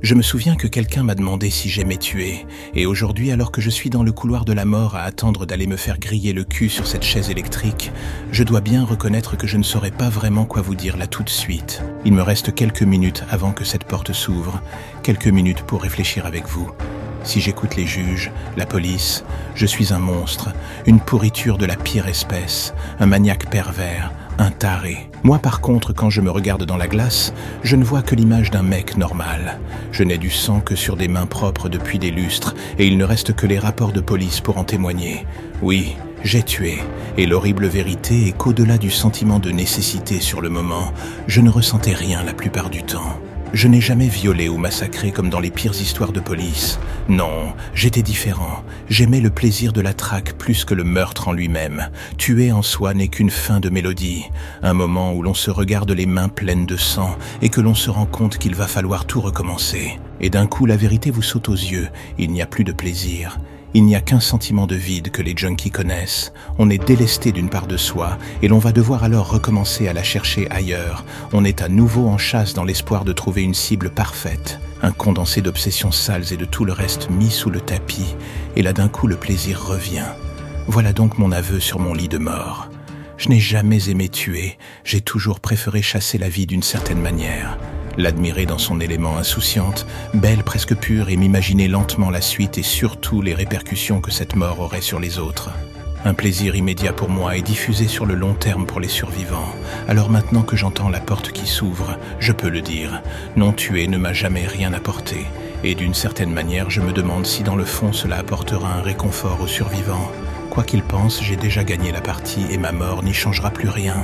Je me souviens que quelqu'un m'a demandé si j'aimais tuer, et aujourd'hui, alors que je suis dans le couloir de la mort à attendre d'aller me faire griller le cul sur cette chaise électrique, je dois bien reconnaître que je ne saurais pas vraiment quoi vous dire là tout de suite. Il me reste quelques minutes avant que cette porte s'ouvre, quelques minutes pour réfléchir avec vous. Si j'écoute les juges, la police, je suis un monstre, une pourriture de la pire espèce, un maniaque pervers, un taré. Moi par contre, quand je me regarde dans la glace, je ne vois que l'image d'un mec normal. Je n'ai du sang que sur des mains propres depuis des lustres, et il ne reste que les rapports de police pour en témoigner. Oui, j'ai tué, et l'horrible vérité est qu'au-delà du sentiment de nécessité sur le moment, je ne ressentais rien la plupart du temps. Je n'ai jamais violé ou massacré comme dans les pires histoires de police. Non, j'étais différent. J'aimais le plaisir de la traque plus que le meurtre en lui-même. Tuer en soi n'est qu'une fin de mélodie, un moment où l'on se regarde les mains pleines de sang et que l'on se rend compte qu'il va falloir tout recommencer. Et d'un coup, la vérité vous saute aux yeux, il n'y a plus de plaisir. Il n'y a qu'un sentiment de vide que les junkies connaissent. On est délesté d'une part de soi et l'on va devoir alors recommencer à la chercher ailleurs. On est à nouveau en chasse dans l'espoir de trouver une cible parfaite. Un condensé d'obsessions sales et de tout le reste mis sous le tapis. Et là d'un coup le plaisir revient. Voilà donc mon aveu sur mon lit de mort. Je n'ai jamais aimé tuer, j'ai toujours préféré chasser la vie d'une certaine manière l'admirer dans son élément insouciante, belle presque pure, et m'imaginer lentement la suite et surtout les répercussions que cette mort aurait sur les autres. Un plaisir immédiat pour moi et diffusé sur le long terme pour les survivants. Alors maintenant que j'entends la porte qui s'ouvre, je peux le dire, non tuer ne m'a jamais rien apporté. Et d'une certaine manière, je me demande si dans le fond cela apportera un réconfort aux survivants. Quoi qu'il pense, j'ai déjà gagné la partie et ma mort n'y changera plus rien.